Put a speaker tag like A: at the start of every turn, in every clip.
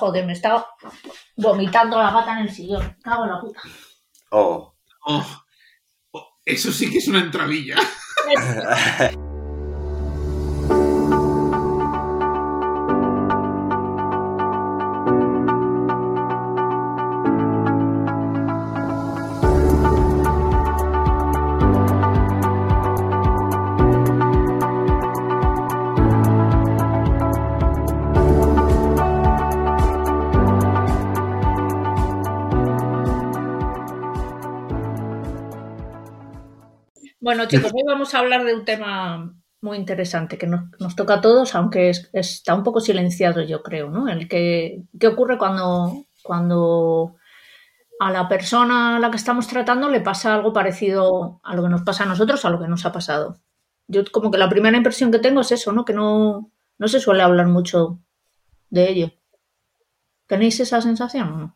A: Joder, me estaba vomitando la gata en el sillón. Cago en la puta.
B: Oh.
C: Oh, oh, eso sí que es una entradilla.
A: chicos, hoy vamos a hablar de un tema muy interesante que nos, nos toca a todos, aunque es- está un poco silenciado, yo creo, ¿no? El que, ¿qué ocurre cuando, cuando a la persona a la que estamos tratando le pasa algo parecido a lo que nos pasa a nosotros, a lo que nos ha pasado? Yo como que la primera impresión que tengo es eso, ¿no? Que no, no se suele hablar mucho de ello. ¿Tenéis esa sensación o no?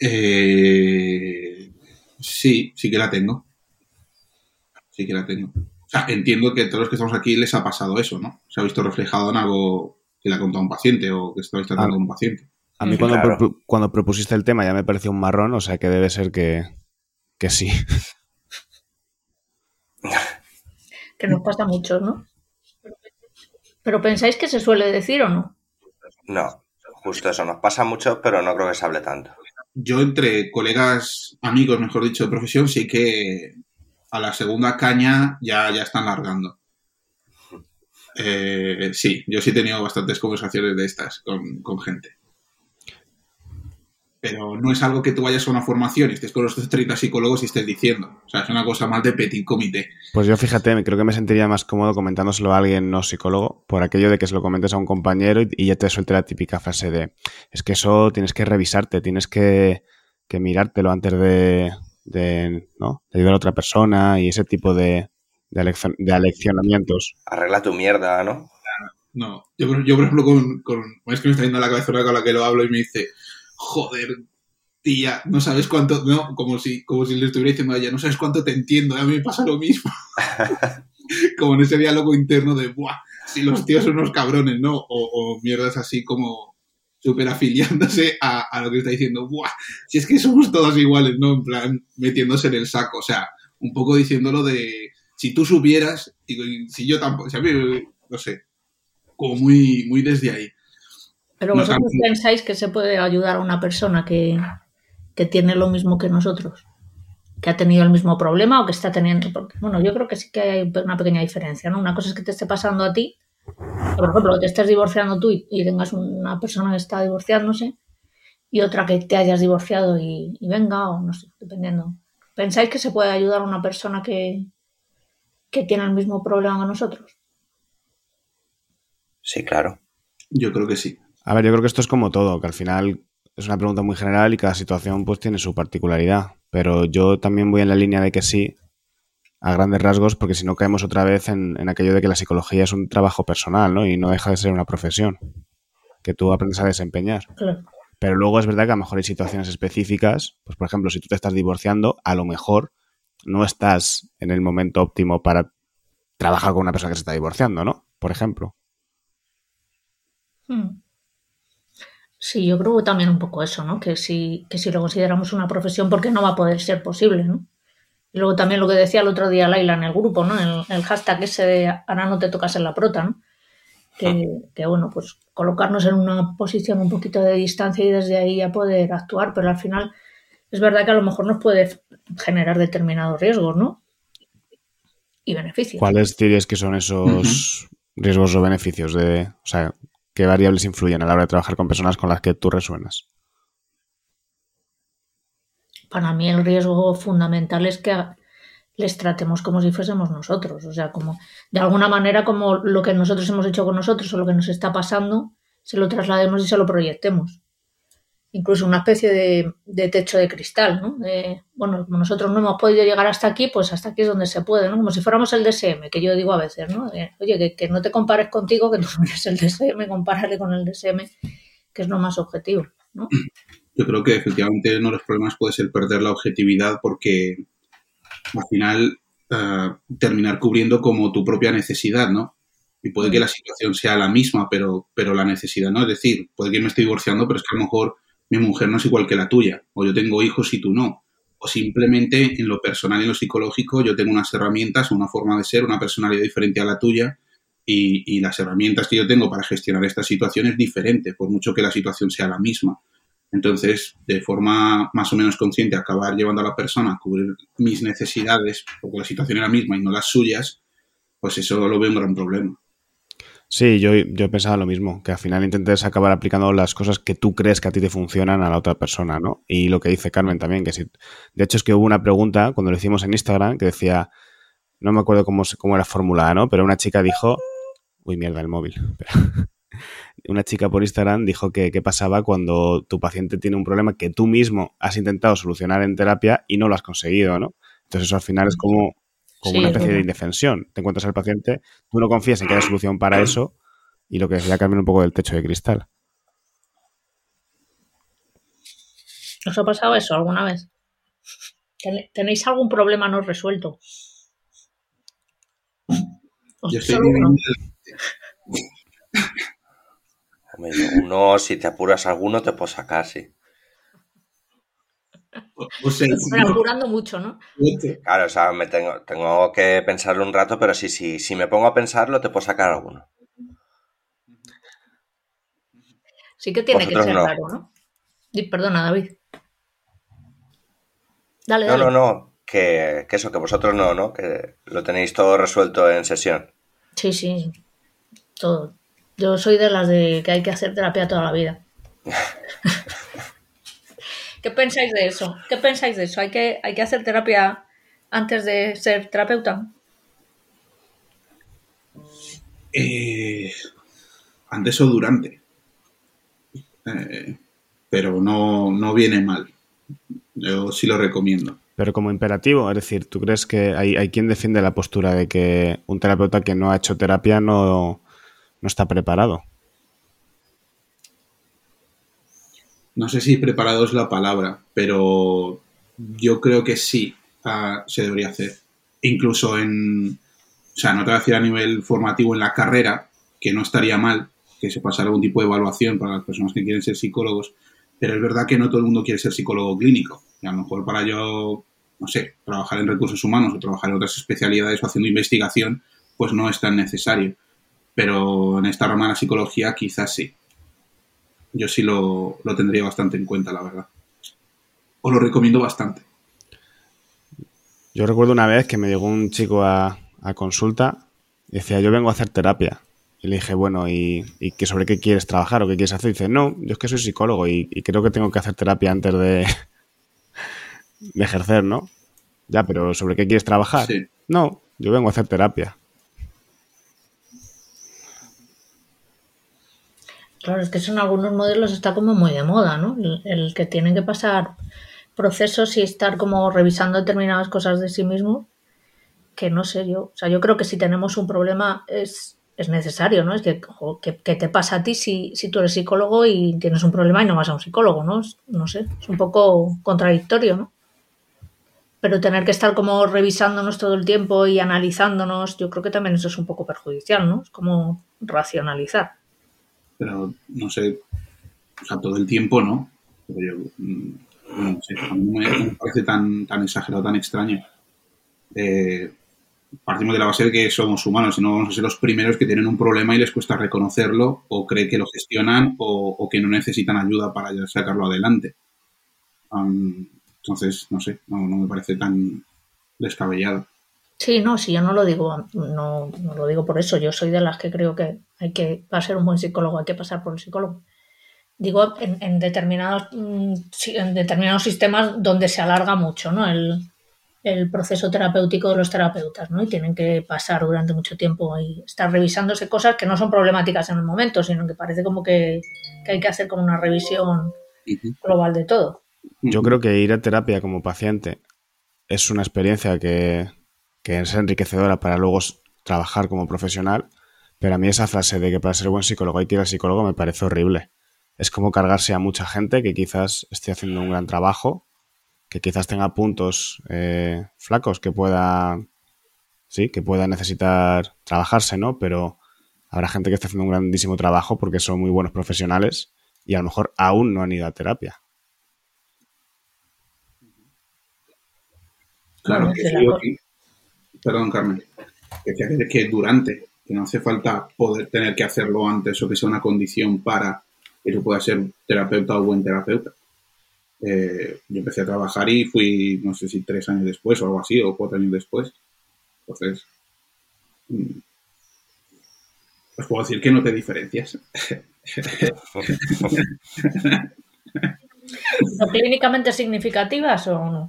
C: Eh, sí, sí que la tengo. Sí que la tengo. O sea, entiendo que a todos los que estamos aquí les ha pasado eso, ¿no? Se ha visto reflejado en algo que le ha contado un paciente o que estabais tratando con un paciente.
D: A mí cuando,
B: claro.
D: cuando propusiste el tema ya me pareció un marrón, o sea que debe ser que, que sí.
A: Que nos pasa mucho, ¿no? Pero pensáis que se suele decir o no?
B: No, justo eso. Nos pasa mucho, pero no creo que se hable tanto.
C: Yo entre colegas, amigos, mejor dicho, de profesión, sí que a la segunda caña ya, ya están largando. Eh, sí, yo sí he tenido bastantes conversaciones de estas con, con gente. Pero no es algo que tú vayas a una formación y estés con los 30 psicólogos y estés diciendo. O sea, es una cosa más de petit comité.
D: Pues yo fíjate, creo que me sentiría más cómodo comentándoselo a alguien no psicólogo, por aquello de que se lo comentes a un compañero y, y ya te suelte la típica frase de es que eso tienes que revisarte, tienes que, que mirártelo antes de, de, ¿no? de ayudar a otra persona y ese tipo de, de, de aleccionamientos.
B: Arregla tu mierda, ¿no?
C: No, yo, por- yo por ejemplo, con, con. Es que me está viendo la cabeza una con la que lo hablo y me dice, joder, tía, no sabes cuánto. No, como si, como si le estuviera diciendo a ella, no sabes cuánto te entiendo, a mí me pasa lo mismo. como en ese diálogo interno de, buah, si los tíos son unos cabrones, ¿no? O, o mierdas así como súper afiliándose a, a lo que está diciendo, buah, si es que somos todos iguales, ¿no? En plan, metiéndose en el saco, o sea, un poco diciéndolo de, si tú supieras, y si yo tampoco, si a mí, no sé, como muy, muy desde ahí.
A: Pero
C: No,
A: vosotros
C: tampoco.
A: pensáis que se puede ayudar a una persona que, que tiene lo mismo que nosotros, que ha tenido el mismo problema o que está teniendo. Porque, bueno, yo creo que sí que hay una pequeña diferencia, ¿no? Una cosa es que te esté pasando a ti, por ejemplo, que te estés divorciando tú y, y tengas una persona que está divorciándose, y otra que te hayas divorciado y, y venga, o no sé, dependiendo. ¿Pensáis que se puede ayudar a una persona que, que tiene el mismo problema que nosotros?
B: Sí, claro.
C: Yo creo que sí.
D: A ver, yo creo que esto es como todo, que al final es una pregunta muy general y cada situación pues tiene su particularidad. Pero yo también voy en la línea de que sí, a grandes rasgos, porque si no caemos otra vez en, en aquello de que la psicología es un trabajo personal, ¿no? Y no deja de ser una profesión que tú aprendes a desempeñar.
A: Claro.
D: Pero luego es verdad que a lo mejor hay situaciones específicas, pues por ejemplo, si tú te estás divorciando, a lo mejor no estás en el momento óptimo para trabajar con una persona que se está divorciando, ¿no? Por ejemplo.
A: Hmm. Sí, yo creo también un poco eso, ¿no? Que si, que si lo consideramos una profesión, porque no va a poder ser posible, ¿no? Y luego también lo que decía el otro día Laila en el grupo, ¿no? El, el hashtag ese de ahora no te tocas en la prota, ¿no? Que, que, bueno, pues colocarnos en una posición un poquito de distancia y desde ahí ya poder actuar, pero al final es verdad que a lo mejor nos puede generar determinados riesgos, ¿no? Y beneficios.
D: ¿Cuáles dirías que son esos riesgos o beneficios de, o sea, qué variables influyen a la hora de trabajar con personas con las que tú resuenas?
A: Para mí el riesgo fundamental es que les tratemos como si fuésemos nosotros, o sea, como de alguna manera como lo que nosotros hemos hecho con nosotros o lo que nos está pasando, se lo traslademos y se lo proyectemos. Incluso una especie de, techo de cristal, ¿no? De, bueno, como nosotros no hemos podido llegar hasta aquí, pues hasta aquí es donde se puede, ¿no? Como si fuéramos el DSM, que yo digo a veces, ¿no? Oye, que, que, no te compares contigo, que tú no eres el DSM, compárate con el DSM, que es lo más objetivo, ¿no?
C: Yo creo que efectivamente uno de los problemas puede ser perder la objetividad porque al final uh, terminar cubriendo como tu propia necesidad, ¿no? Y puede que la situación sea la misma, pero, pero la necesidad no. Es decir, puede que me esté divorciando, pero es que a lo mejor mi mujer no es igual que la tuya, o yo tengo hijos y tú no. O simplemente en lo personal y en lo psicológico yo tengo unas herramientas, una forma de ser, una personalidad diferente a la tuya y, y las herramientas que yo tengo para gestionar esta situación es diferente, por mucho que la situación sea la misma. Entonces, de forma más o menos consciente, acabar llevando a la persona a cubrir mis necesidades, porque la situación era la misma y no las suyas, pues eso lo veo un gran problema.
D: Sí, yo, yo he pensado lo mismo, que al final intentes acabar aplicando las cosas que tú crees que a ti te funcionan a la otra persona, ¿no? Y lo que dice Carmen también, que si... De hecho, es que hubo una pregunta cuando lo hicimos en Instagram que decía, no me acuerdo cómo, cómo era formulada, ¿no? Pero una chica dijo... Uy, mierda, el móvil. una chica por Instagram dijo que qué pasaba cuando tu paciente tiene un problema que tú mismo has intentado solucionar en terapia y no lo has conseguido, ¿no? Entonces eso al final es como, como
A: Sí,
D: una
A: es
D: especie de indefensión. Te encuentras al paciente, tú no confías en que haya solución para eso y lo que decía Carmen un poco del techo de cristal.
A: ¿Os ha pasado eso alguna vez? ¿Ten- ¿Tenéis algún problema no resuelto? ¿O
C: Yo estoy
A: uno?
B: Si te apuras alguno, te puedo sacar, sí.
C: O sea,
A: Pero apurando mucho, ¿no?
B: Claro, o sea, me tengo, tengo que pensarlo un rato, pero sí, sí, si me pongo a pensarlo, te puedo sacar alguno.
A: Sí que tiene que ser
B: no.
A: raro, ¿no? Perdona, David. Dale,
B: No,
A: dale.
B: no, no, que, que eso, que vosotros no, ¿no? Que lo tenéis todo resuelto en sesión.
A: Sí, sí. Todo. Yo soy de las de que hay que hacer terapia toda la vida. ¿Qué pensáis de eso? ¿Qué pensáis de eso? ¿Hay que, hay que hacer terapia antes de ser terapeuta?
C: Eh, antes o durante. Eh, pero no, no viene mal. Yo sí lo recomiendo.
D: Pero como imperativo, es decir, ¿tú crees que hay, hay quien defiende la postura de que un terapeuta que no ha hecho terapia no, no está preparado?
C: No sé si preparado es la palabra, pero yo creo que sí ah, se debería hacer. Incluso en, o sea, no te voy a decir a nivel formativo en la carrera, que no estaría mal que se pasara algún tipo de evaluación para las personas que quieren ser psicólogos, pero es verdad que no todo el mundo quiere ser psicólogo clínico. Y a lo mejor para yo, no sé, trabajar en recursos humanos o trabajar en otras especialidades o haciendo investigación, pues no es tan necesario. Pero en esta rama de la psicología quizás sí. Yo sí lo, lo tendría bastante en cuenta, la verdad. Os lo recomiendo bastante.
D: Yo recuerdo una vez que me llegó un chico a, a consulta y decía, yo vengo a hacer terapia. Y le dije, bueno, ¿y, y qué, sobre qué quieres trabajar o qué quieres hacer? Y dice, no, yo es que soy psicólogo y, y creo que tengo que hacer terapia antes de, de ejercer, ¿no? Ya, pero ¿sobre qué quieres trabajar?
C: Sí.
D: No, yo vengo a hacer terapia.
A: Claro, es que son algunos modelos está como muy de moda, ¿no? El, que tienen que pasar procesos y estar como revisando determinadas cosas de sí mismo, que no sé yo. O sea, yo creo que si tenemos un problema es, es necesario, ¿no? Es que, ¿qué, te pasa a ti si, si tú eres psicólogo y tienes un problema y no vas a un psicólogo, ¿no? No sé, es un poco contradictorio, ¿no? Pero tener que estar como revisándonos todo el tiempo y analizándonos, yo creo que también eso es un poco perjudicial, ¿no? Es como racionalizar.
C: Pero no sé, o sea, todo el tiempo no. Pero yo, mm, no sé, a mí me, me parece tan, tan exagerado, tan extraño. Eh, partimos de la base de que somos humanos y no vamos a ser los primeros que tienen un problema y les cuesta reconocerlo o creen que lo gestionan o, que no necesitan ayuda para sacarlo adelante. Am, entonces, no sé, no, no me parece tan descabellado.
A: Sí, no, si yo no lo digo, no, no lo digo por eso. Yo soy de las que creo que hay que, para ser un buen psicólogo, hay que pasar por el psicólogo. Digo, en, en determinados, mm, en determinados sistemas donde se alarga mucho, ¿no? El, el proceso terapéutico de los terapeutas, ¿no? Y tienen que pasar durante mucho tiempo y estar revisándose cosas que no son problemáticas en el momento, sino que parece como que, que hay que hacer como una revisión global de todo.
D: Yo creo que ir a terapia como paciente es una experiencia que, que es enriquecedora para luego trabajar como profesional, pero a mí esa frase de que para ser buen psicólogo hay que ir al psicólogo me parece horrible. Es como cargarse a mucha gente que quizás esté haciendo un gran trabajo, que quizás tenga puntos eh, flacos que pueda, sí, que pueda necesitar trabajarse, ¿no? Pero Habrá gente que está haciendo un grandísimo trabajo porque son muy buenos profesionales y a lo mejor aún no han ido a terapia.
C: Claro, que, perdón, Carmen, que decía que durante, que no hace falta poder tener que hacerlo antes o que sea una condición para que tú puedas ser terapeuta o buen terapeuta. Eh, yo empecé a trabajar y fui, no sé si tres años después o algo así, o cuatro años después. Entonces, mm, os puedo decir que no te diferencias.
A: ¿Clínicamente significativas o no?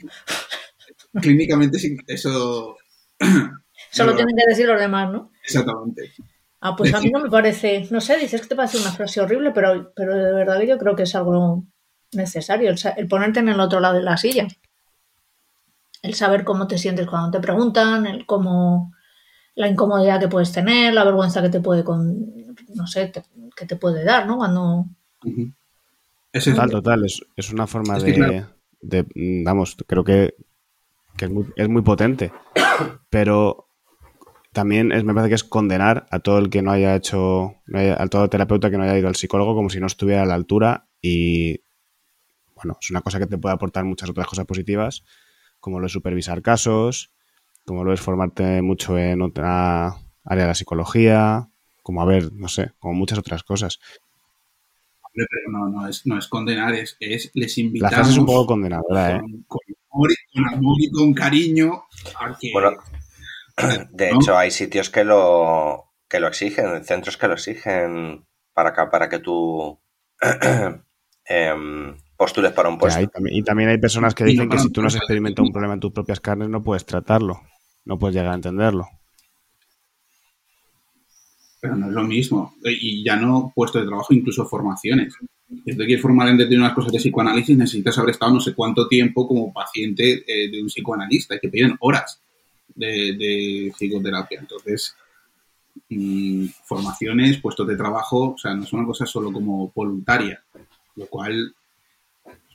C: Clínicamente eso...
A: Solo tienen que decir los demás, ¿no?
C: Exactamente.
A: Ah, pues a mí no me parece, no sé, dices que te parece una frase horrible, pero, pero de verdad yo creo que es algo necesario, el, ponerte en el otro lado de la silla. El saber cómo te sientes cuando te preguntan, el cómo la incomodidad que puedes tener, la vergüenza que te puede con, no sé, que te puede dar, ¿no? Cuando
D: es total, total, es, una forma de, vamos, creo que, es, muy, potente, pero también es, me parece que es condenar a todo el que no haya hecho, a todo terapeuta que no haya ido al psicólogo como si no estuviera a la altura y bueno, es una cosa que te puede aportar muchas otras cosas positivas, como lo es supervisar casos, como lo es formarte mucho en otra área de la psicología, como a ver, no sé, como muchas otras cosas.
C: Pero no, no es, no es condenar, es, les invitamos.
D: La frase es un poco condenadora, ¿eh?
C: Con, amor, y con cariño a que...
B: Bueno, de hecho, hay sitios que lo, que lo exigen, centros que lo exigen para, para que tú em, postules para un puesto.
D: y, también, hay personas que dicen que si tú no has experimentado un problema en tus propias carnes no puedes tratarlo, no puedes llegar a entenderlo.
C: Pero no es lo mismo. Y ya no puesto de trabajo, incluso formaciones. Si te quieres formar en determinadas cosas de psicoanálisis, necesitas haber estado no sé cuánto tiempo como paciente eh, de un psicoanalista y que piden horas de, psicoterapia. Entonces, mm, formaciones, puestos de trabajo, o sea, no es una cosa solo como voluntaria, lo cual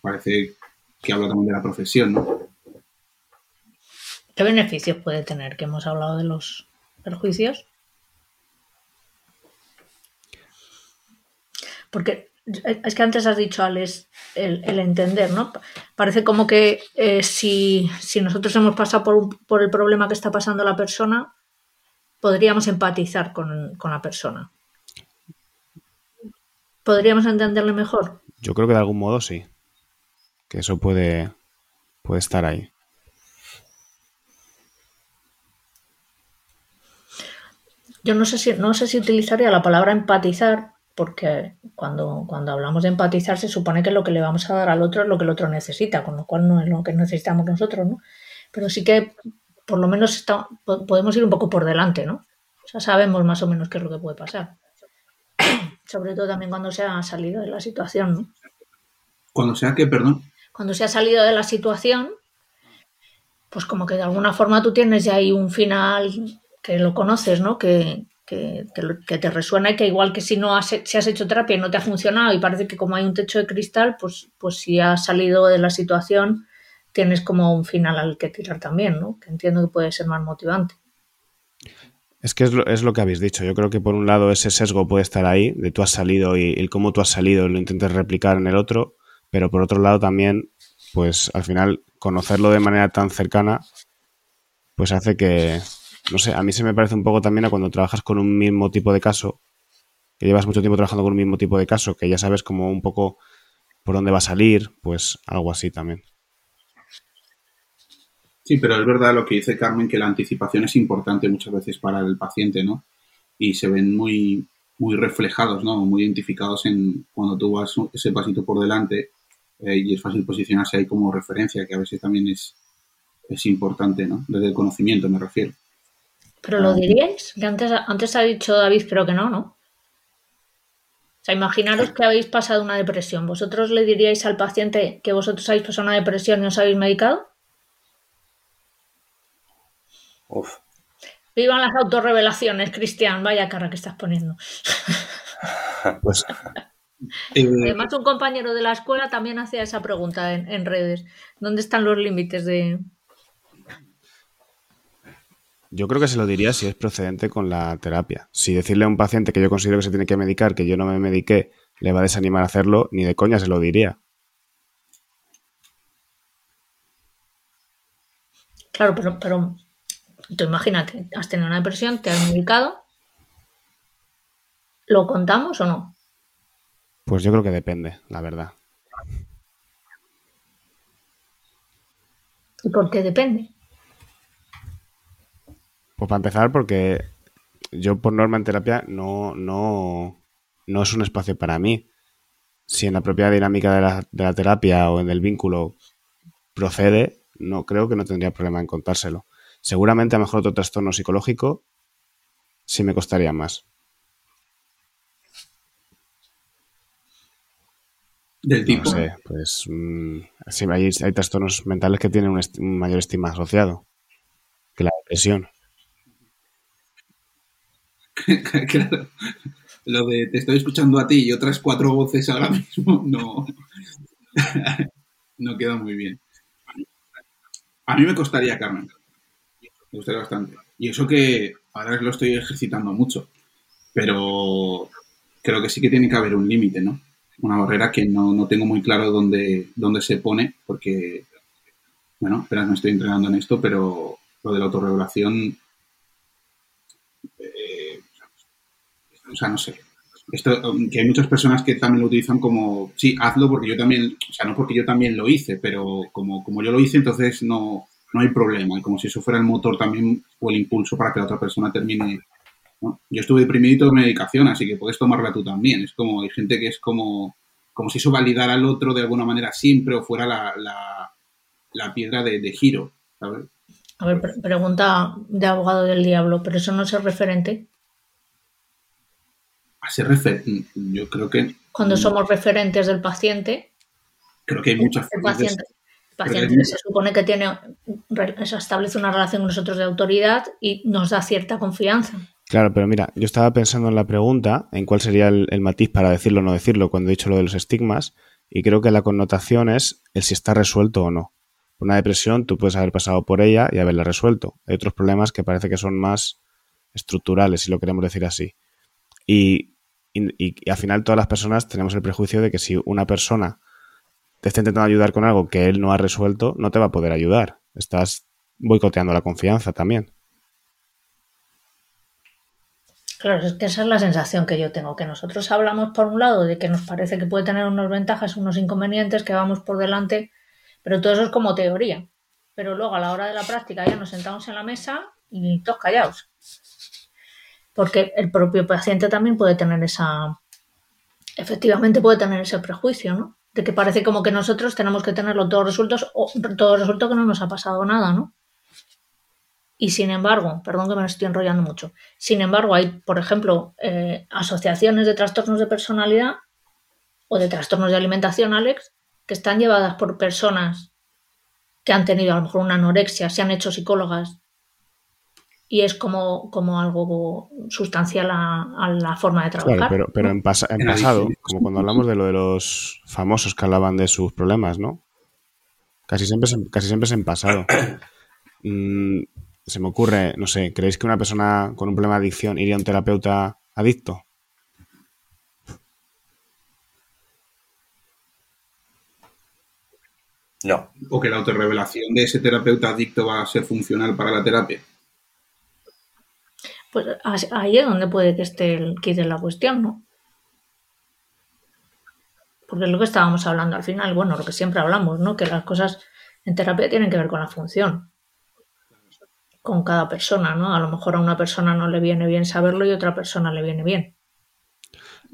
C: parece que habla también de la profesión.
A: ¿Qué beneficios puede tener? Que hemos hablado de los perjuicios. Porque es que antes has dicho, Alex, el, entender, ¿no? Parece como que eh, si, nosotros hemos pasado por, por, el problema que está pasando la persona, podríamos empatizar con, con la persona. ¿Podríamos entenderle mejor?
D: Yo creo que de algún modo sí que eso puede, puede estar ahí.
A: Yo no sé si, no sé si utilizaría la palabra empatizar, porque cuando, cuando hablamos de empatizar se supone que lo que le vamos a dar al otro es lo que el otro necesita, con lo cual no es lo que necesitamos nosotros, ¿no? Pero sí que por lo menos está, podemos ir un poco por delante, ¿no? O sea, sabemos más o menos qué es lo que puede pasar. Sobre todo también cuando se ha salido de la situación, ¿no?
C: Cuando sea que, perdón
A: cuando se ha salido de la situación, pues como que de alguna forma tú tienes ya ahí un final que lo conoces, ¿no? Que, que, te resuena y que igual que si no has, si has hecho terapia y no te ha funcionado y parece que como hay un techo de cristal, pues, pues si has salido de la situación tienes como un final al que tirar también, ¿no? Que entiendo que puede ser más motivante.
D: Es que es lo, es lo, que habéis dicho. Yo creo que por un lado ese sesgo puede estar ahí, de tú has salido y, y cómo tú has salido lo intentes replicar en el otro, pero por otro lado también, pues al final conocerlo de manera tan cercana, pues hace que, no sé, a mí se me parece un poco también a cuando trabajas con un mismo tipo de caso, que llevas mucho tiempo trabajando con un mismo tipo de caso, que ya sabes como un poco por dónde va a salir, pues algo así también.
C: Sí, pero es verdad lo que dice Carmen, que la anticipación es importante muchas veces para el paciente, ¿no? Y se ven muy, muy reflejados, ¿no? Muy identificados en cuando tú vas ese pasito por delante eh, y es fácil posicionarse ahí como referencia, que a veces también es, es importante, ¿no? Desde el conocimiento me refiero.
A: ¿Pero lo diríais? Que antes, antes ha dicho David, creo que no, ¿no? O sea, imaginaros que habéis pasado una depresión. ¿Vosotros le diríais al paciente que vosotros habéis pasado una depresión y os habéis medicado?
B: Uf.
A: Vivan las autorrevelaciones, Cristian. Vaya cara que estás poniendo.
D: Pues
A: eh, Además, un compañero de la escuela también hacía esa pregunta en, redes. ¿Dónde están los límites de...?
D: Yo creo que se lo diría si es procedente con la terapia. Si decirle a un paciente que yo considero que se tiene que medicar, que yo no me mediqué, le va a desanimar a hacerlo, ni de coña se lo diría.
A: Claro, pero, pero tú imagínate, has tenido una depresión, te has medicado, ¿lo contamos o no?
D: Pues yo creo que depende, la verdad.
A: ¿Y por qué depende?
D: Pues para empezar, porque yo por norma en terapia no, no, no es un espacio para mí. Si en la propia dinámica de la, de la terapia o en el vínculo procede, no creo que no tendría problema en contárselo. Seguramente a lo mejor otro trastorno psicológico sí me costaría más.
C: Del tipo.
D: No sé, pues mm, sí, hay, hay trastornos mentales que tienen un, un mayor estigma asociado que la depresión.
C: claro. Lo de te estoy escuchando a ti y otras cuatro voces ahora mismo no, no queda muy bien. A mí me costaría, Carmen. Me gustaría bastante. Y eso que ahora lo estoy ejercitando mucho. Pero creo que sí que tiene que haber un límite, ¿no? Una barrera que no, no tengo muy claro dónde, dónde se pone, porque, bueno, apenas me estoy entrenando en esto, pero lo de la autorregulación o sea, no sé. Esto, um, que hay muchas personas que también lo utilizan como, sí, hazlo porque yo también, o sea, no porque yo también lo hice, pero como, como yo lo hice, entonces no, no hay problema. Y como si eso fuera el motor también o el impulso para que la otra persona termine. Yo estuve deprimido y tomé medicación, así que puedes tomarla tú también. Es como, hay gente que es como, como si eso validara al otro de alguna manera siempre o fuera la, la, piedra de, de giro, ¿sabes?
A: A ver, pre- pregunta de abogado del diablo, pero eso no es el referente.
C: Refer yo creo que,
A: Cuando somos referentes del paciente,
C: creo que hay muchas
A: el
C: formas
A: el paciente se supone que tiene, se establece una relación con nosotros de autoridad y nos da cierta confianza.
D: Claro, pero mira, yo estaba pensando en la pregunta, en cuál sería el, el matiz para decirlo o no decirlo cuando he dicho lo de los estigmas, y creo que la connotación es el si está resuelto o no. Una depresión, tú puedes haber pasado por ella y haberla resuelto. Hay otros problemas que parece que son más estructurales, si lo queremos decir así. Y, y- y al final todas las personas tenemos el prejuicio de que si una persona te está intentando ayudar con algo que él no ha resuelto, no te va a poder ayudar. Estás boicoteando la confianza también.
A: Claro, es que esa es la sensación que yo tengo, que nosotros hablamos por un lado de que nos parece que puede tener unas ventajas, unos inconvenientes, que vamos por delante, pero todo eso es como teoría. Pero luego a la hora de la práctica ya nos sentamos en la mesa y todos callados. Porque el propio paciente también puede tener esa, efectivamente puede tener ese prejuicio, ¿no? De que parece como que nosotros tenemos que tenerlo todo resuelto o todo resuelto que no nos ha pasado nada, ¿no? Y sin embargo, perdón que me estoy enrollando mucho, sin embargo hay, por ejemplo, eh, asociaciones de trastornos de personalidad o de trastornos de alimentación, Alex, que están llevadas por personas que han tenido a lo mejor una anorexia, se han hecho psicólogas y es como, como algo sustancial a, a la forma de trabajar.
D: Claro, pero, pero en, pasa- en
C: En
D: pasado, como cuando hablamos de lo de los famosos que hablaban de sus problemas, ¿no? Casi siempre es en, casi siempre es en pasado. Mm, se me ocurre, no sé, ¿creéis que una persona con un problema de adicción iría a un terapeuta adicto?
B: No,
C: o que la autorrevelación de ese terapeuta adicto va a ser funcional para la terapia.
A: Pues ahí es donde puede que esté el kit de la cuestión, ¿no? Porque es lo que estábamos hablando al final, bueno, lo que siempre hablamos, ¿no? Que las cosas en terapia tienen que ver con la función, con cada persona, ¿no? A lo mejor a una persona no le viene bien saberlo y a otra persona le viene bien.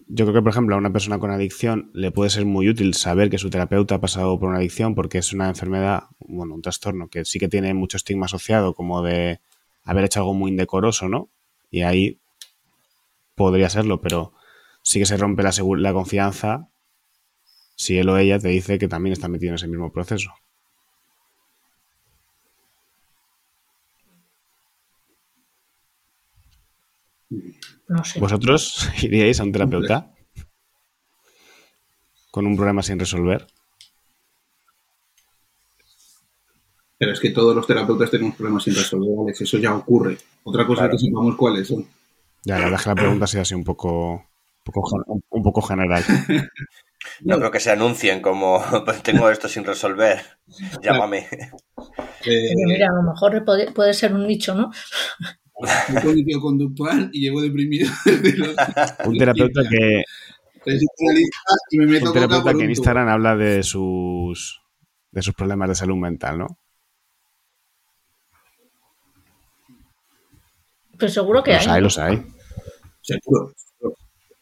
D: Yo creo que, por ejemplo, a una persona con adicción le puede ser muy útil saber que su terapeuta ha pasado por una adicción porque es una enfermedad, bueno, un trastorno que sí que tiene mucho estigma asociado, como de haber hecho algo muy indecoroso, ¿no? Y ahí podría serlo, pero sí que se rompe la, confianza si él o ella te dice que también está metido en ese mismo proceso.
A: No sé.
D: ¿Vosotros iríais a un terapeuta con un problema sin resolver?
C: Pero es que todos los terapeutas tenemos problemas sin resolver, Eso ya ocurre. Otra cosa es que sepamos cuáles son.
D: Ya, la verdad es que la pregunta sea así un poco, un poco, general.
B: No creo que se anuncien como pues tengo esto sin resolver, llámame.
A: Eh, mira, a lo mejor puede, ser un nicho, ¿no?
C: Soy conductual y llevo deprimido.
D: un terapeuta que. un terapeuta que en Instagram habla de sus de sus problemas de salud mental, ¿no?
A: Pues seguro que
D: los hay. Los hay,
C: Seguro,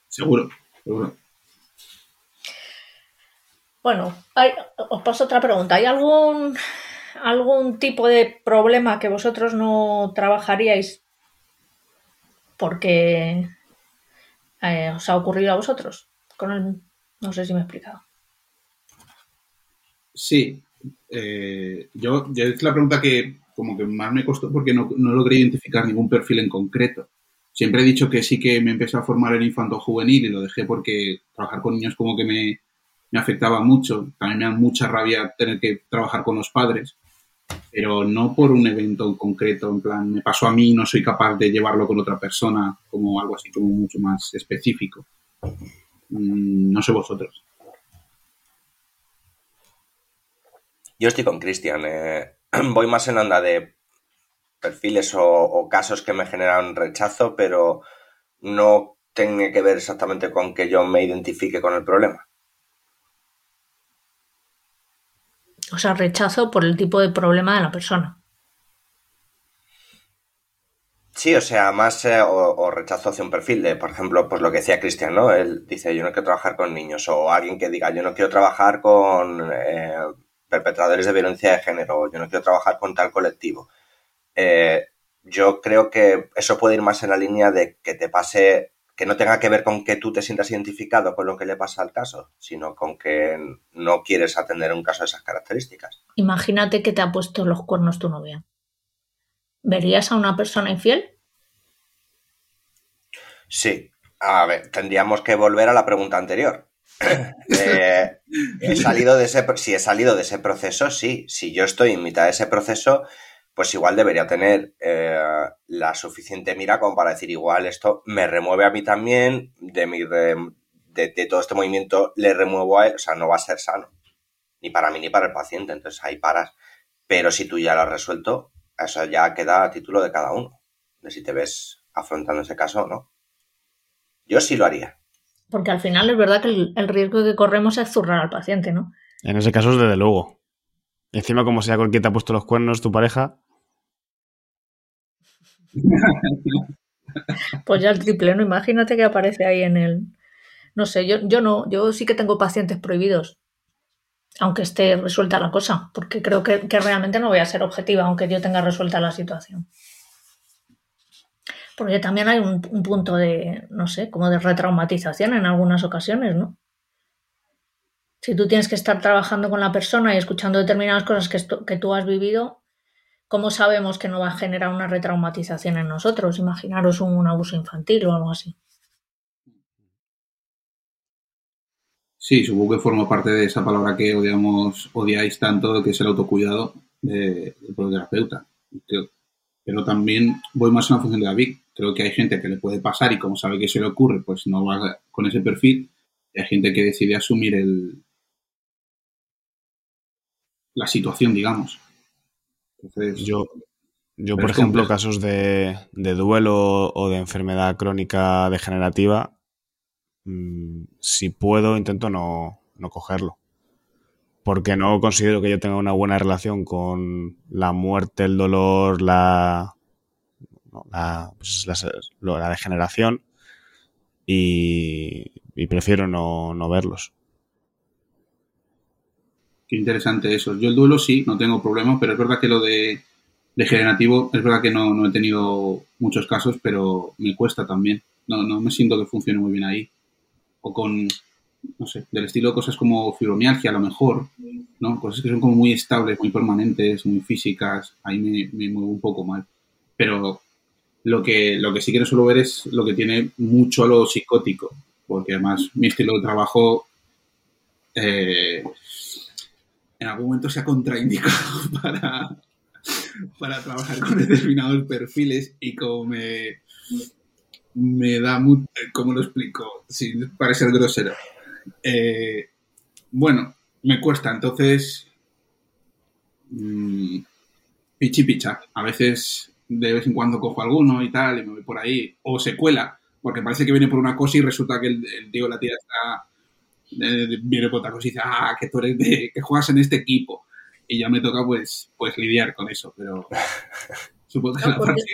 C: seguro, seguro.
A: Bueno, os paso otra pregunta. ¿Hay algún, algún tipo de problema que vosotros no trabajaríais porque eh, os ha ocurrido a vosotros? Con no sé si me he explicado.
C: Sí. Eh, yo, es la pregunta que como que más me costó porque no, no, logré identificar ningún perfil en concreto. Siempre he dicho que sí que me empecé a formar en infanto juvenil y lo dejé porque trabajar con niños como que me, me afectaba mucho. También me da mucha rabia tener que trabajar con los padres, pero no por un evento en concreto, en plan, me pasó a mí, no soy capaz de llevarlo con otra persona, como algo así como mucho más específico. Mm, no sé vosotros.
B: Yo estoy con Cristian. Eh, voy más en onda de perfiles o, casos que me generan rechazo, pero no tiene que ver exactamente con que yo me identifique con el problema.
A: O sea, rechazo por el tipo de problema de la persona.
B: Sí, o sea, más eh, o, rechazo hacia un perfil de, por ejemplo, pues lo que decía Cristian, ¿no? Él dice, yo no quiero trabajar con niños, o alguien que diga, yo no quiero trabajar con eh, perpetradores de violencia de género, yo no quiero trabajar con tal colectivo. Eh, yo creo que eso puede ir más en la línea de que te pase, que no tenga que ver con que tú te sientas identificado con lo que le pasa al caso, sino con que no quieres atender un caso de esas características.
A: Imagínate que te ha puesto los cuernos tu novia. ¿Verías a una persona infiel?
B: Sí. A ver, tendríamos que volver a la pregunta anterior. Eh, he salido de ese, si he salido de ese proceso, sí. Si yo estoy en mitad de ese proceso, pues igual debería tener eh, la suficiente mira como para decir, igual esto me remueve a mí también, de, mi, de, todo este movimiento le remuevo a él, o sea, no va a ser sano, ni para mí ni para el paciente, entonces ahí paras. Pero si tú ya lo has resuelto, eso ya queda a título de cada uno, de si te ves afrontando ese caso o no. Yo sí lo haría.
A: Porque al final es verdad que el, riesgo que corremos es zurrar al paciente, ¿no?
D: En ese caso es desde luego. encima, como sea con quien te ha puesto los cuernos tu pareja.
A: pues ya el triple, ¿no? Imagínate que aparece ahí en el. No sé, yo, yo no, yo sí que tengo pacientes prohibidos. Aunque esté resuelta la cosa, porque creo que realmente no voy a ser objetiva, aunque yo tenga resuelta la situación. Porque también hay un, punto de, no sé, como de retraumatización en algunas ocasiones, ¿no? Si tú tienes que estar trabajando con la persona y escuchando determinadas cosas que, que tú has vivido, ¿cómo sabemos que no va a generar una retraumatización en nosotros? Imaginaros un, abuso infantil o algo así.
C: Sí, supongo que forma parte de esa palabra que odiamos, odiáis tanto, que es el autocuidado del terapeuta. Pero también voy más en la función de David creo que hay gente que le puede pasar y como sabe que se le ocurre, pues no va con ese perfil. Y hay gente que decide asumir el, la situación, digamos.
D: Entonces, yo, yo por ejemplo, casos de, duelo o de enfermedad crónica degenerativa, mm, si puedo, intento no, no cogerlo. Porque no considero que yo tenga una buena relación con la muerte, el dolor, la, la, pues, la, degeneración y, prefiero no, verlos.
C: Qué interesante eso. Yo el duelo sí, no tengo problema, pero es verdad que lo de degenerativo, es verdad que no, he tenido muchos casos, pero me cuesta también. No, no me siento que funcione muy bien ahí. O con, no sé, del estilo de cosas como fibromialgia a lo mejor, ¿no? Cosas que son como muy estables, muy permanentes, muy físicas, ahí me, me muevo un poco mal. Pero lo que, lo que sí que no suelo ver es lo que tiene mucho a lo psicótico, porque además mi estilo de trabajo eh, en algún momento se ha contraindicado para, para trabajar con determinados perfiles y como me, me da mucho, ¿cómo lo explico? Sin parecer grosero. Eh, bueno, me cuesta, entonces mmm, pichi picha. A veces de vez en cuando cojo alguno y tal, y me voy por ahí, o se cuela, porque parece que viene por una cosa y resulta que el, el tío la tía está eh, viene por otra cosa y dice, ah, que tú eres de, que juegas en este equipo. Y ya me toca pues, pues lidiar con eso, pero supongo que
A: No,
C: la
A: porque-
C: parte-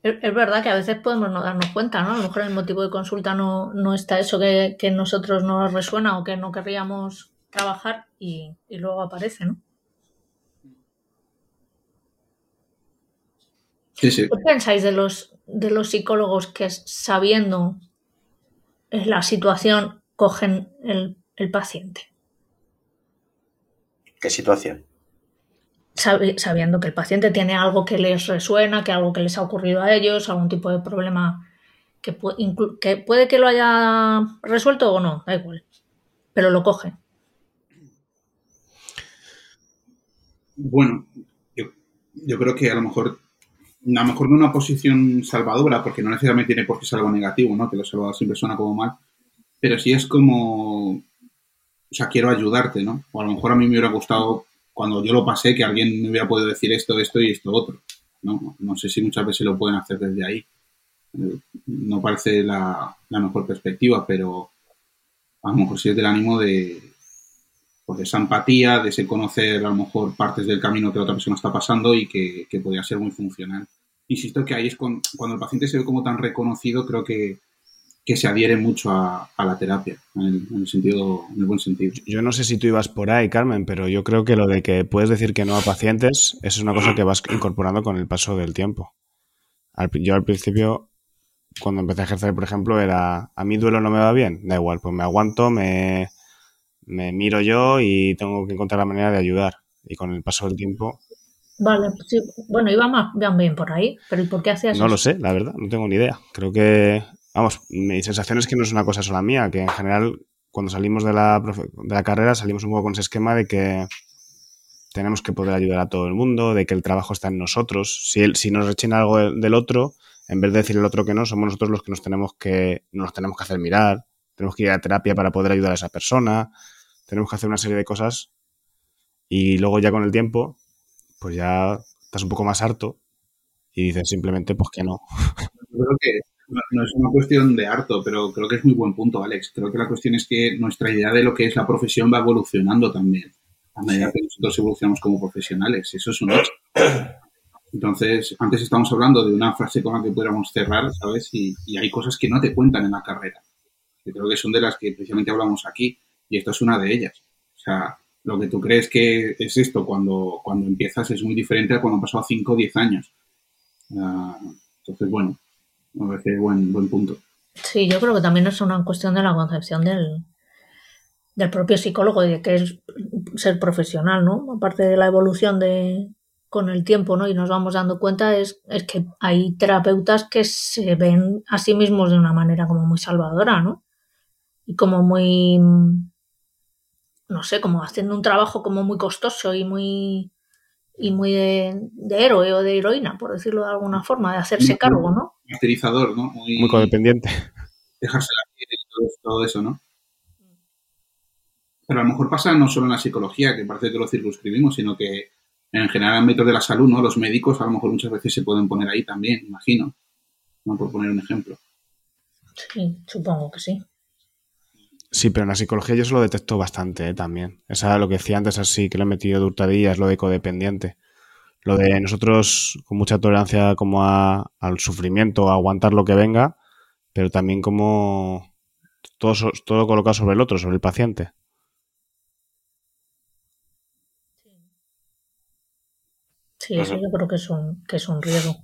A: Es, es verdad que a veces podemos no darnos cuenta, ¿no? A lo mejor el motivo de consulta no, no está eso que, que nosotros nos resuena o que no querríamos trabajar y, y luego aparece, ¿no?
C: Sí, sí.
A: ¿Qué pensáis de los, de los psicólogos que sabiendo la situación cogen el, el paciente?
B: ¿Qué situación?
A: Sabi- sabiendo que el paciente tiene algo que les resuena, que algo que les ha ocurrido a ellos, algún tipo de problema que, pu- que puede que lo haya resuelto o no, da igual, pero lo coge.
C: Bueno, yo, yo creo que a lo mejor, a lo mejor no una posición salvadora, porque no necesariamente tiene por qué ser algo negativo, ¿no? Que lo salvador siempre suena como mal, pero sí es como, o sea, quiero ayudarte, ¿no? O a lo mejor a mí me hubiera gustado, cuando yo lo pasé, que alguien me hubiera podido decir esto, esto y esto otro, ¿no? No sé si muchas veces lo pueden hacer desde ahí. No parece la, la mejor perspectiva, pero a lo mejor sí es del ánimo de, pues de esa empatía, de ese conocer a lo mejor partes del camino que la otra persona está pasando y que, que podría ser muy funcional. Insisto que ahí es con- cuando el paciente se ve como tan reconocido, creo que, que se adhiere mucho a, la terapia, en el, en el sentido, en el buen sentido.
D: Yo no sé si tú ibas por ahí, Carmen, pero yo creo que lo de que puedes decir que no a pacientes, eso es una cosa que vas incorporando con el paso del tiempo. Yo al principio, cuando empecé a ejercer, por ejemplo, era, a mí duelo no me va bien, da igual, pues me aguanto, me, me miro yo y tengo que encontrar la manera de ayudar. Y con el paso del tiempo,
A: Vale, sí, bueno, iba más bien por ahí, pero ¿y por qué hacías
D: no
A: eso?
D: lo sé, la verdad, no tengo ni idea. Creo que, vamos, mi sensación es que no es una cosa sola mía, que en general, cuando salimos de la, de la carrera, salimos un poco con ese esquema de que tenemos que poder ayudar a todo el mundo, de que el trabajo está en nosotros. Si, él- si nos rechina algo del, otro, en vez de decirle al otro que no, somos nosotros los que nos tenemos que, nos tenemos que hacer mirar, tenemos que ir a terapia para poder ayudar a esa persona, tenemos que hacer una serie de cosas y luego ya con el tiempo, pues ya estás un poco más harto y dices simplemente pues que no.
C: Yo creo que no, es una cuestión de harto, pero creo que es muy buen punto, Alex. Creo que la cuestión es que nuestra idea de lo que es la profesión va evolucionando también, a medida que nosotros evolucionamos como profesionales. Eso es un hecho. Entonces, antes estamos hablando de una frase con la que pudiéramos cerrar, ¿sabes? Y, y hay cosas que no te cuentan en la carrera. Que creo que son de las que precisamente hablamos aquí. Y esto es una de ellas. O sea, lo que tú crees que es esto cuando, cuando empiezas es muy diferente a cuando han pasado 5 o 10 años. Ah, entonces, bueno, me parece buen, buen punto.
A: Sí, yo creo que también es una cuestión de la concepción del, del propio psicólogo de qué es ser profesional, ¿no? Aparte de la evolución de con el tiempo, ¿no? Y nos vamos dando cuenta es, es que hay terapeutas que se ven a sí mismos de una manera como muy salvadora, ¿no? Y como muy, no sé, como haciendo un trabajo como muy costoso y muy y muy de, de héroe o de heroína, por decirlo de alguna forma, de hacerse cargo, ¿no?
C: Masterizador, ¿no? Muy,
D: Muy codependiente.
C: dejarse la piel y todo, todo eso, ¿no? Pero a lo mejor pasa no solo en la psicología, que parece que lo circunscribimos, sino que en general en ámbitos de la salud, ¿no? Los médicos a lo mejor muchas veces se pueden poner ahí también, imagino. ¿no? Por poner un ejemplo.
A: Sí, supongo que sí.
D: Sí, pero en la psicología yo eso lo detecto bastante ¿eh? también. Esa, lo que decía antes, así que lo he metido de hurtadilla, es lo de codependiente. Lo de nosotros con mucha tolerancia como a- al sufrimiento, a aguantar lo que venga, pero también como todo, todo colocado sobre el otro, sobre el paciente.
A: Sí, eso yo creo que es un, que es un riesgo.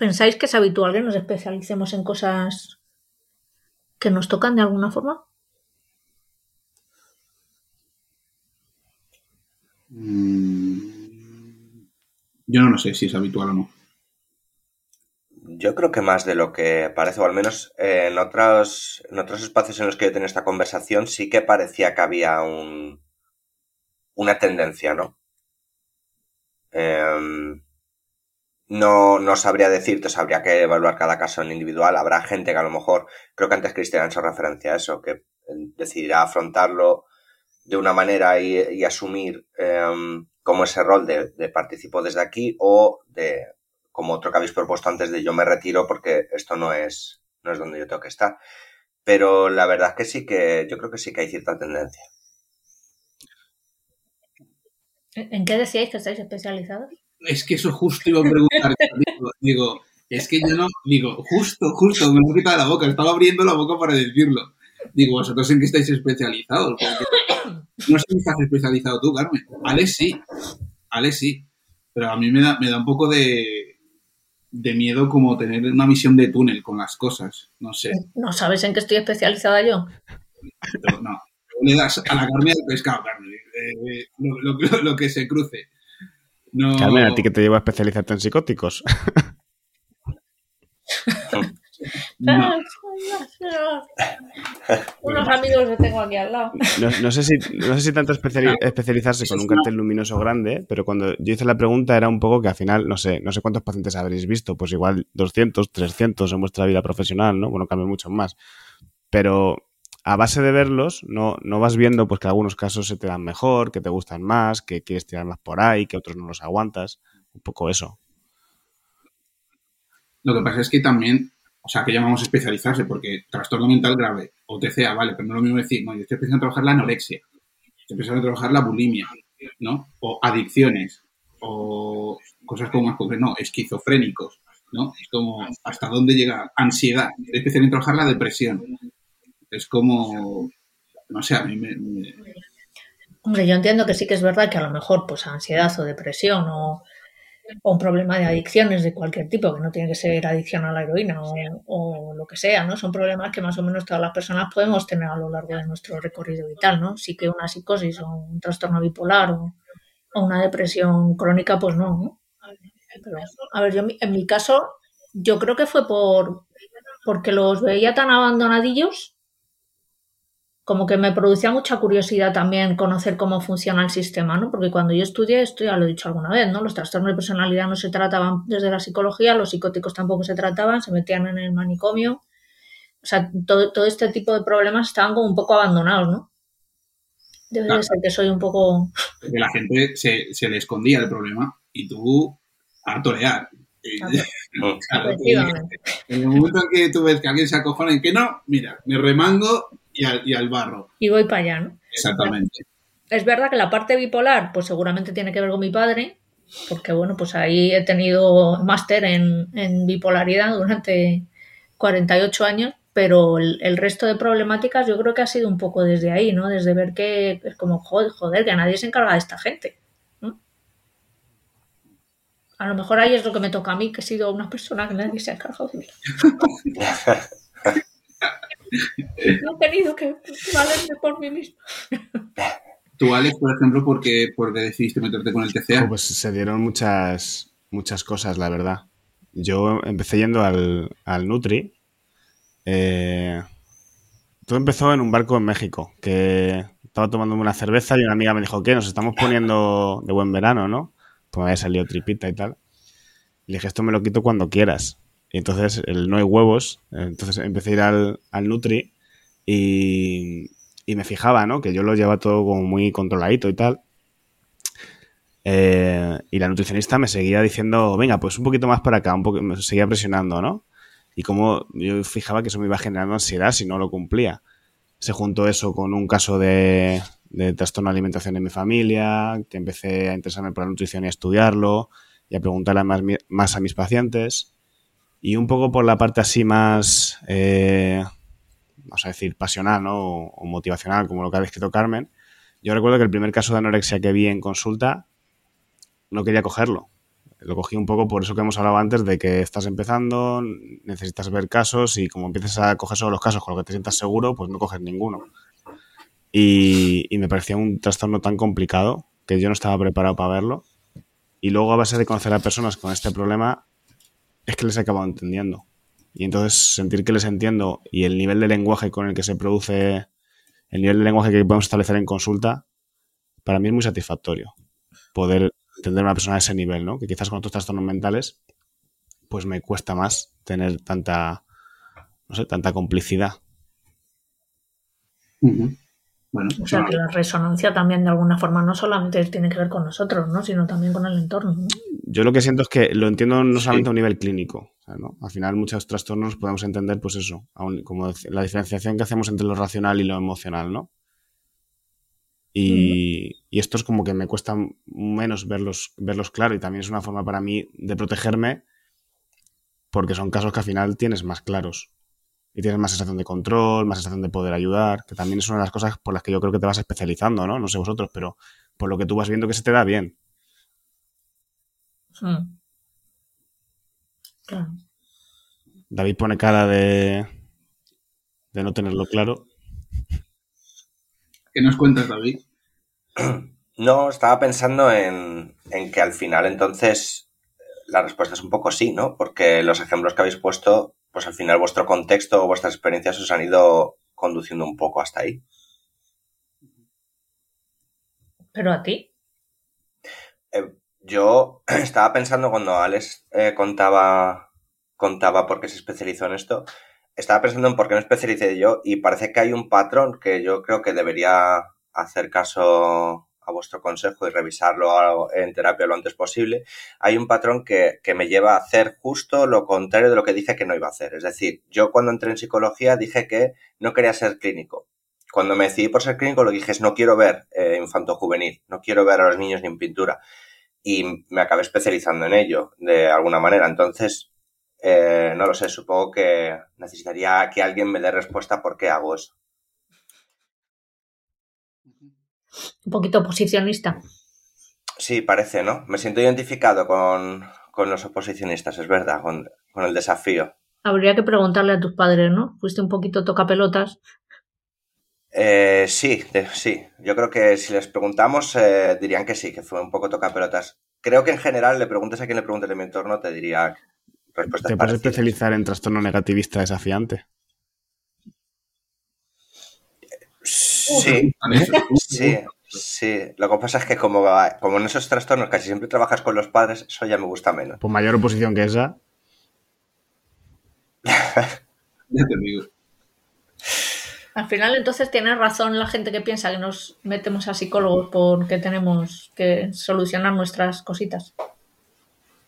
A: ¿Pensáis que es habitual que nos especialicemos en cosas que nos tocan de alguna forma?
C: Mm, Yo no lo sé si es habitual o no.
B: Yo creo que más de lo que parece, o al menos eh, en otros, en otros espacios en los que yo tenía esta conversación, sí que parecía que había un, una tendencia, ¿no? Em, no, no sabría decirte, sabría que evaluar cada caso en individual. Habrá gente que a lo mejor, creo que antes Cristian ha hecho referencia a eso, que decidirá afrontarlo de una manera y, asumir em, como ese rol de, de, participo desde aquí o de como otro que habéis propuesto antes de yo me retiro porque esto no es, no es donde yo tengo que estar. Pero la verdad es que sí que, yo creo que sí que hay cierta tendencia.
A: ¿En qué decíais que estáis especializados?
C: Es que eso justo iba a preguntar. digo, es que yo no, digo, justo, justo, me lo he quitado de la boca, estaba abriendo la boca para decirlo. Digo, ¿vosotros en qué estáis especializados? no sé si estás especializado tú, Carmen. Ale sí, Ale sí. Pero a mí me da, me da un poco de, de miedo como tener una visión de túnel con las cosas. No sé.
A: ¿No sabes en qué estoy especializada yo?
C: no. Le das a la carne del pescado, Carmen. Eh, lo, que se cruce.
D: Carmen, ¿a ti que te lleva a especializarte en psicóticos?
A: Unos amigos que tengo aquí al lado.
D: No, sé, si, no sé si tanto especializarse con un cartel luminoso grande, pero cuando yo hice la pregunta era un poco que al final, no sé, no sé cuántos pacientes habréis visto, pues igual 200, 300 en vuestra vida profesional, ¿no? Bueno, cambia mucho más. Pero a base de verlos, no, no vas viendo pues que algunos casos se te dan mejor, que te gustan más, que quieres tirar más por ahí, que otros no los aguantas. Un poco eso.
C: Lo que pasa es que también o sea, que llamamos especializarse, porque trastorno mental grave o TCA, vale, pero no es lo mismo decir, no, yo estoy empezando a trabajar la anorexia, estoy empezando a trabajar la bulimia, ¿no? O adicciones, o cosas como más concretas, no, esquizofrénicos, ¿no? Es como, ¿hasta dónde llega? Ansiedad, estoy empezando a trabajar la depresión. Es como, no sé, a mí me.
A: Hombre, yo entiendo que sí que es verdad que a lo mejor, pues, ansiedad o depresión o un problema de adicciones de cualquier tipo, que no tiene que ser adicción a la heroína o, lo que sea, ¿no? Son problemas que más o menos todas las personas podemos tener a lo largo de nuestro recorrido vital, ¿no? Sí que una psicosis o un trastorno bipolar o, una depresión crónica, pues no, a ver, yo en mi caso, yo creo que fue por porque los veía tan abandonadillos como que me producía mucha curiosidad también conocer cómo funciona el sistema, ¿no? Porque cuando yo estudié, esto ya lo he dicho alguna vez, ¿no? Los trastornos de personalidad no se trataban desde la psicología, los psicóticos tampoco se trataban, se metían en el manicomio. O sea, todo, todo este tipo de problemas estaban como un poco abandonados, ¿no? Debe de ser que soy un poco...
C: Porque la gente se, se le escondía el problema y tú a torear. Claro, en el momento en que tú ves que alguien se acojona y que no, mira, me remango y al, barro.
A: Y voy para allá, ¿no?
C: Exactamente.
A: Es verdad que la parte bipolar, pues seguramente tiene que ver con mi padre, porque bueno, pues ahí he tenido máster en, bipolaridad durante 48 años, pero el, resto de problemáticas yo creo que ha sido un poco desde ahí, ¿no? Desde ver que es como, joder, joder, que nadie se encarga de esta gente. A lo mejor ahí es lo que me toca a mí, que he sido una persona que nadie se ha encargado de mí. no he tenido que valerme por mí mismo.
C: Tú, Alex, por ejemplo, ¿por qué, decidiste meterte con el TCA?
D: Pues se dieron muchas, muchas cosas, la verdad. Yo empecé yendo al, Nutri. Eh, todo empezó en un barco en México, que estaba tomándome una cerveza y una amiga me dijo, ¿qué? Nos estamos poniendo de buen verano, ¿no? Pues me había salido tripita y tal. Le dije, esto me lo quito cuando quieras. Y entonces el no hay huevos. Entonces empecé a ir al, al Nutri y, y, me fijaba, ¿no? Que yo lo llevaba todo como muy controladito y tal. Eh, y la nutricionista me seguía diciendo, venga, pues un poquito más para acá, un poco, me seguía presionando, ¿no? Y como yo fijaba que eso me iba generando ansiedad si no lo cumplía. Se juntó eso con un caso de, de trastorno de alimentación en mi familia, que empecé a interesarme por la nutrición y a estudiarlo y a preguntarle más, más a mis pacientes. Y un poco por la parte así más, eh, vamos a decir, pasional o, motivacional, como lo que ha descrito Carmen, yo recuerdo que el primer caso de anorexia que vi en consulta no quería cogerlo. Lo cogí un poco por eso que hemos hablado antes de que estás empezando, necesitas ver casos y como empiezas a coger solo los casos con los que te sientas seguro, pues no coges ninguno. Y, y me parecía un trastorno tan complicado que yo no estaba preparado para verlo. Y luego a base de conocer a personas con este problema, es que les he acabado entendiendo. Y entonces sentir que les entiendo y el nivel de lenguaje con el que se produce, el nivel de lenguaje que podemos establecer en consulta, para mí es muy satisfactorio. Poder entender a una persona a ese nivel, ¿no? Que quizás con otros trastornos mentales, pues me cuesta más tener tanta, no sé, tanta complicidad.
C: Bueno,
A: O sea, que la resonancia también de alguna forma no solamente tiene que ver con nosotros, ¿no? Sino también con el entorno. ¿no?
D: Yo lo que siento es que lo entiendo no
C: Sí.
D: solamente a un nivel clínico. o sea, ¿no? Al final, muchos trastornos podemos entender, pues eso, un- como la diferenciación que hacemos entre lo racional y lo emocional, ¿no? Y, y esto es como que me cuesta menos verlos, verlos claro y también es una forma para mí de protegerme porque son casos que al final tienes más claros y tienes más sensación de control, más sensación de poder ayudar, que también es una de las cosas por las que yo creo que te vas especializando, ¿no? No sé vosotros, pero por lo que tú vas viendo que se te da bien.
A: Mm. Claro.
D: David pone cara de, de no tenerlo claro.
C: ¿qué nos cuentas, David?
B: No, estaba pensando en, en que al final entonces la respuesta es un poco sí, ¿no? Porque los ejemplos que habéis puesto, pues al final vuestro contexto o vuestras experiencias os han ido conduciendo un poco hasta ahí.
A: Pero a ti.
B: Eh, yo estaba pensando cuando Alex eh, contaba, contaba por qué se especializó en esto, estaba pensando en por qué me especialicé yo y parece que hay un patrón que yo creo que debería hacer caso a vuestro consejo y revisarlo en terapia lo antes posible. Hay un patrón que, que me lleva a hacer justo lo contrario de lo que dije que no iba a hacer. Es decir, yo cuando entré en psicología dije que no quería ser clínico. Cuando me decidí por ser clínico lo dije es no quiero ver eh, infanto juvenil, no quiero ver a los niños ni en pintura y me acabé especializando en ello de alguna manera. Entonces, eh, no lo sé, supongo que necesitaría que alguien me dé respuesta por qué hago eso.
A: Un poquito oposicionista.
B: Sí, parece, ¿no? Me siento identificado con, con los oposicionistas, es verdad, con, con el desafío.
A: Habría que preguntarle a tus padres, ¿no? Fuiste un poquito tocapelotas.
B: Eh, sí, de- sí. Yo creo que si les preguntamos, eh, dirían que sí, que fue un poco tocapelotas. Creo que en general, le preguntes a quien le preguntes de mi entorno, te diría respuestas
D: Te puedes
B: parecidas.
D: especializar en trastorno negativista desafiante.
B: Sí. Sí, sí. Lo que pasa es que como, como en esos trastornos casi siempre trabajas con los padres, eso ya me gusta menos.
D: Por mayor oposición que esa,
C: Ya te digo.
A: Al final, entonces, tiene razón la gente que piensa que nos metemos a psicólogos porque tenemos que solucionar nuestras cositas.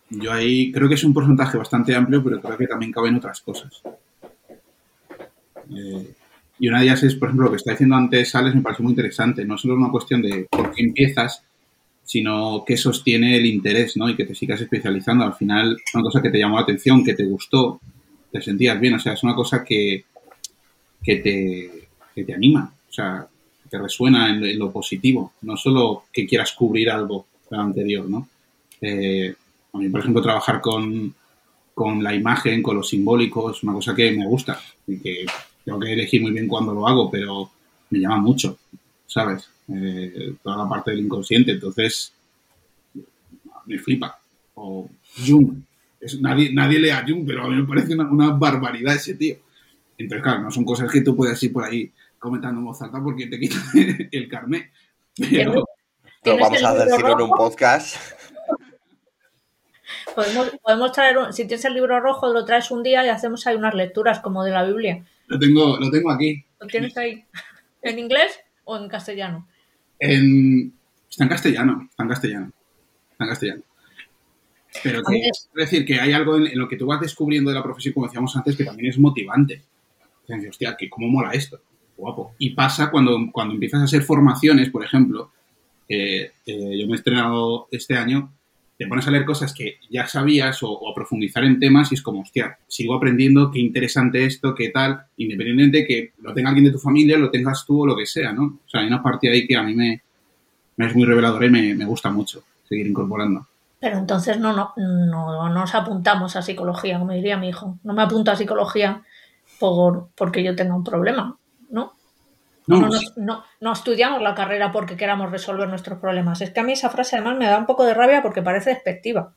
C: Yo ahí creo que es un porcentaje bastante amplio, pero creo que también caben otras cosas. Eh, y una de ellas es, por ejemplo, lo que está diciendo antes Alex, me parece muy interesante. No solo una cuestión de por qué empiezas, sino qué sostiene el interés, ¿no? Y que te sigas especializando. Al final, una cosa que te llamó la atención, que te gustó, te sentías bien. O sea, es una cosa que, que, te, que te anima. O sea, te resuena en, lo positivo. No solo que quieras cubrir algo anterior, ¿no? Eh, a mí, por ejemplo, trabajar con, con la imagen, con lo simbólico, es una cosa que me gusta y que tengo que elegir muy bien cuándo lo hago, pero me llama mucho, ¿sabes? Eh, toda la parte del inconsciente, entonces me flipa. O Jung, es, nadie, nadie lee a Jung, pero a mí me parece una, una barbaridad ese tío. Entonces, claro, no son cosas que tú puedas ir por ahí comentando en voz alta porque te quitan el carnet. Pero,
B: Lo
A: ¿Tienes
B: vamos a
A: libro
B: decir en un podcast.
A: Podemos, podemos traer, un- si tienes el libro rojo, lo traes un día y hacemos ahí unas lecturas como de la Biblia.
C: Lo tengo, lo tengo aquí.
A: ¿Lo tienes ahí en inglés o en castellano?
C: En, está en castellano, está en castellano. Está en castellano. Pero que, es decir, que hay algo en, en lo que tú vas descubriendo de la profesión, como decíamos antes, que también es motivante. Hostia, que cómo mola esto. Guapo. Y pasa cuando, cuando empiezas a hacer formaciones, por ejemplo, eh, eh, yo me he estrenado este año, te pones a leer cosas que ya sabías o, a profundizar en temas y es como, hostia, sigo aprendiendo, qué interesante esto, qué tal, independientemente de que lo tenga alguien de tu familia, lo tengas tú o lo que sea, ¿no? O sea, hay una parte ahí que a mí me, es muy reveladora y me, me gusta mucho seguir incorporando.
A: Pero entonces no, no, no nos apuntamos a psicología, como diría mi hijo. No me apunto a psicología por, porque yo tenga un problema. No,
C: No,
A: no, no, estudiamos la carrera porque queramos resolver nuestros problemas. Es que a mí esa frase además me da un poco de rabia porque parece despectiva.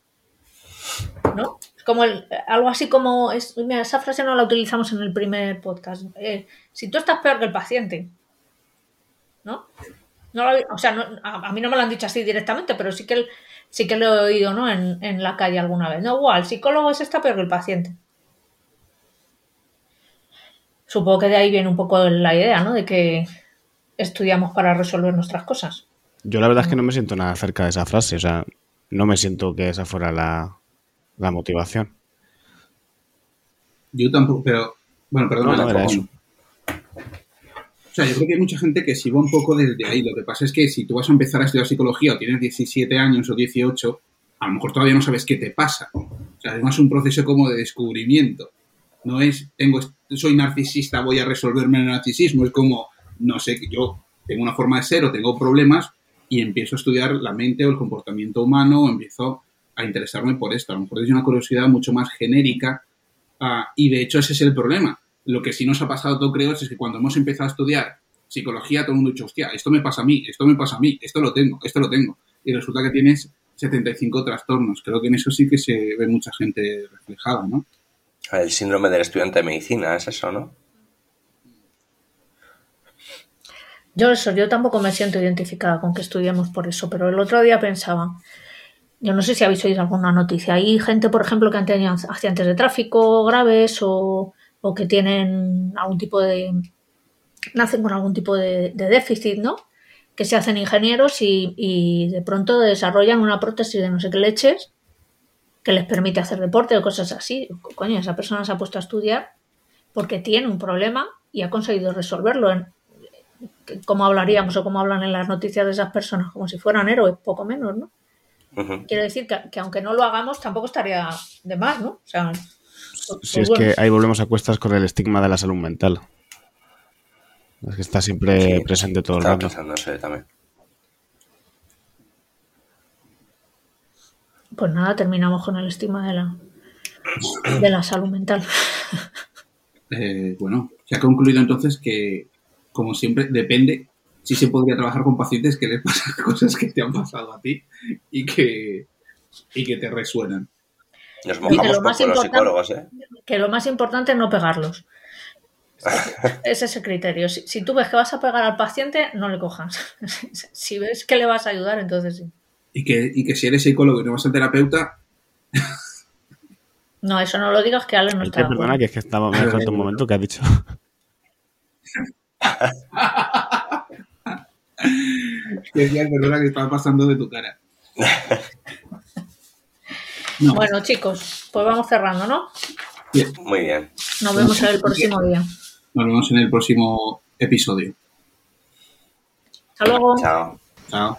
A: ¿No? Es como el- algo así como. Es, mira, esa frase no la utilizamos en el primer podcast. Eh, si tú estás peor que el paciente, ¿no? No lo, o sea, no, a, a, mí no me lo han dicho así directamente, pero sí que, sí que lo he oído ¿no? en, en la calle alguna vez. No, igual, el psicólogo es está peor que el paciente. Supongo que de ahí viene un poco la idea, ¿no? De que estudiamos para resolver nuestras cosas.
D: Yo la verdad es que no me siento nada cerca de esa frase, o sea, no me siento que esa fuera la, la motivación.
C: Yo tampoco, pero bueno, perdón.
D: No, no era eso.
C: O sea, yo creo que hay mucha gente que sí va un poco desde ahí. Lo que pasa es que si tú vas a empezar a estudiar psicología o tienes 17 años o 18, a lo mejor todavía no sabes qué te pasa. O sea, es más un proceso como de descubrimiento. No es, tengo, soy narcisista, voy a resolverme el narcisismo. Es como, no sé, yo tengo una forma de ser o tengo problemas y empiezo a estudiar la mente o el comportamiento humano o empiezo a interesarme por esto. A lo mejor es una curiosidad mucho más genérica uh, y de hecho ese es el problema. Lo que sí nos ha pasado, todo creo, es que cuando hemos empezado a estudiar psicología, todo el mundo dicho, hostia, esto me pasa a mí, esto me pasa a mí, esto lo tengo, esto lo tengo. Y resulta que tienes 75 trastornos. Creo que en eso sí que se ve mucha gente reflejada, ¿no?
B: El síndrome del estudiante de medicina, es eso, ¿no?
A: Yo eso, yo tampoco me siento identificada con que estudiemos por eso, pero el otro día pensaba, yo no sé si habéis oído alguna noticia, hay gente, por ejemplo, que han tenido accidentes de tráfico graves o, o que tienen algún tipo de, nacen con algún tipo de, de déficit, ¿no? Que se hacen ingenieros y, y, de pronto desarrollan una prótesis de no sé qué leches que les permite hacer deporte o cosas así. Coño, esa persona se ha puesto a estudiar porque tiene un problema y ha conseguido resolverlo. En, como hablaríamos o como hablan en las noticias de esas personas, como si fueran héroes, poco menos, ¿no? Uh -huh. Quiero decir que, que, aunque no lo hagamos, tampoco estaría de más, ¿no? O sea,
D: si es bueno. que ahí volvemos a cuestas con el estigma de la salud mental. Es que está siempre sí, presente todo el rato.
B: También.
A: Pues nada, terminamos con el estigma de la, de la salud mental.
C: Eh, bueno, se ha concluido entonces que, como siempre, depende si se podría trabajar con pacientes que les pasan cosas que te han pasado a ti y que, y que te resuenan.
B: Nos mojamos poco los psicólogos, ¿eh?
A: Que lo más importante es no pegarlos. es ese criterio. Si, si, tú ves que vas a pegar al paciente, no le cojas. si ves que le vas a ayudar, entonces sí.
C: Y que, y que si eres psicólogo y no vas al terapeuta.
A: no, eso no lo digas que Ale no está.
D: Perdona, que es que estaba me falta un momento que ha dicho.
C: Decía, perdona, que estaba pasando de tu cara.
A: No. Bueno, chicos, pues vamos cerrando, ¿no?
B: Bien. Muy bien.
A: Nos vemos en el próximo día.
C: Nos vemos en el próximo episodio.
A: Hasta luego.
B: Chao.
C: Chao.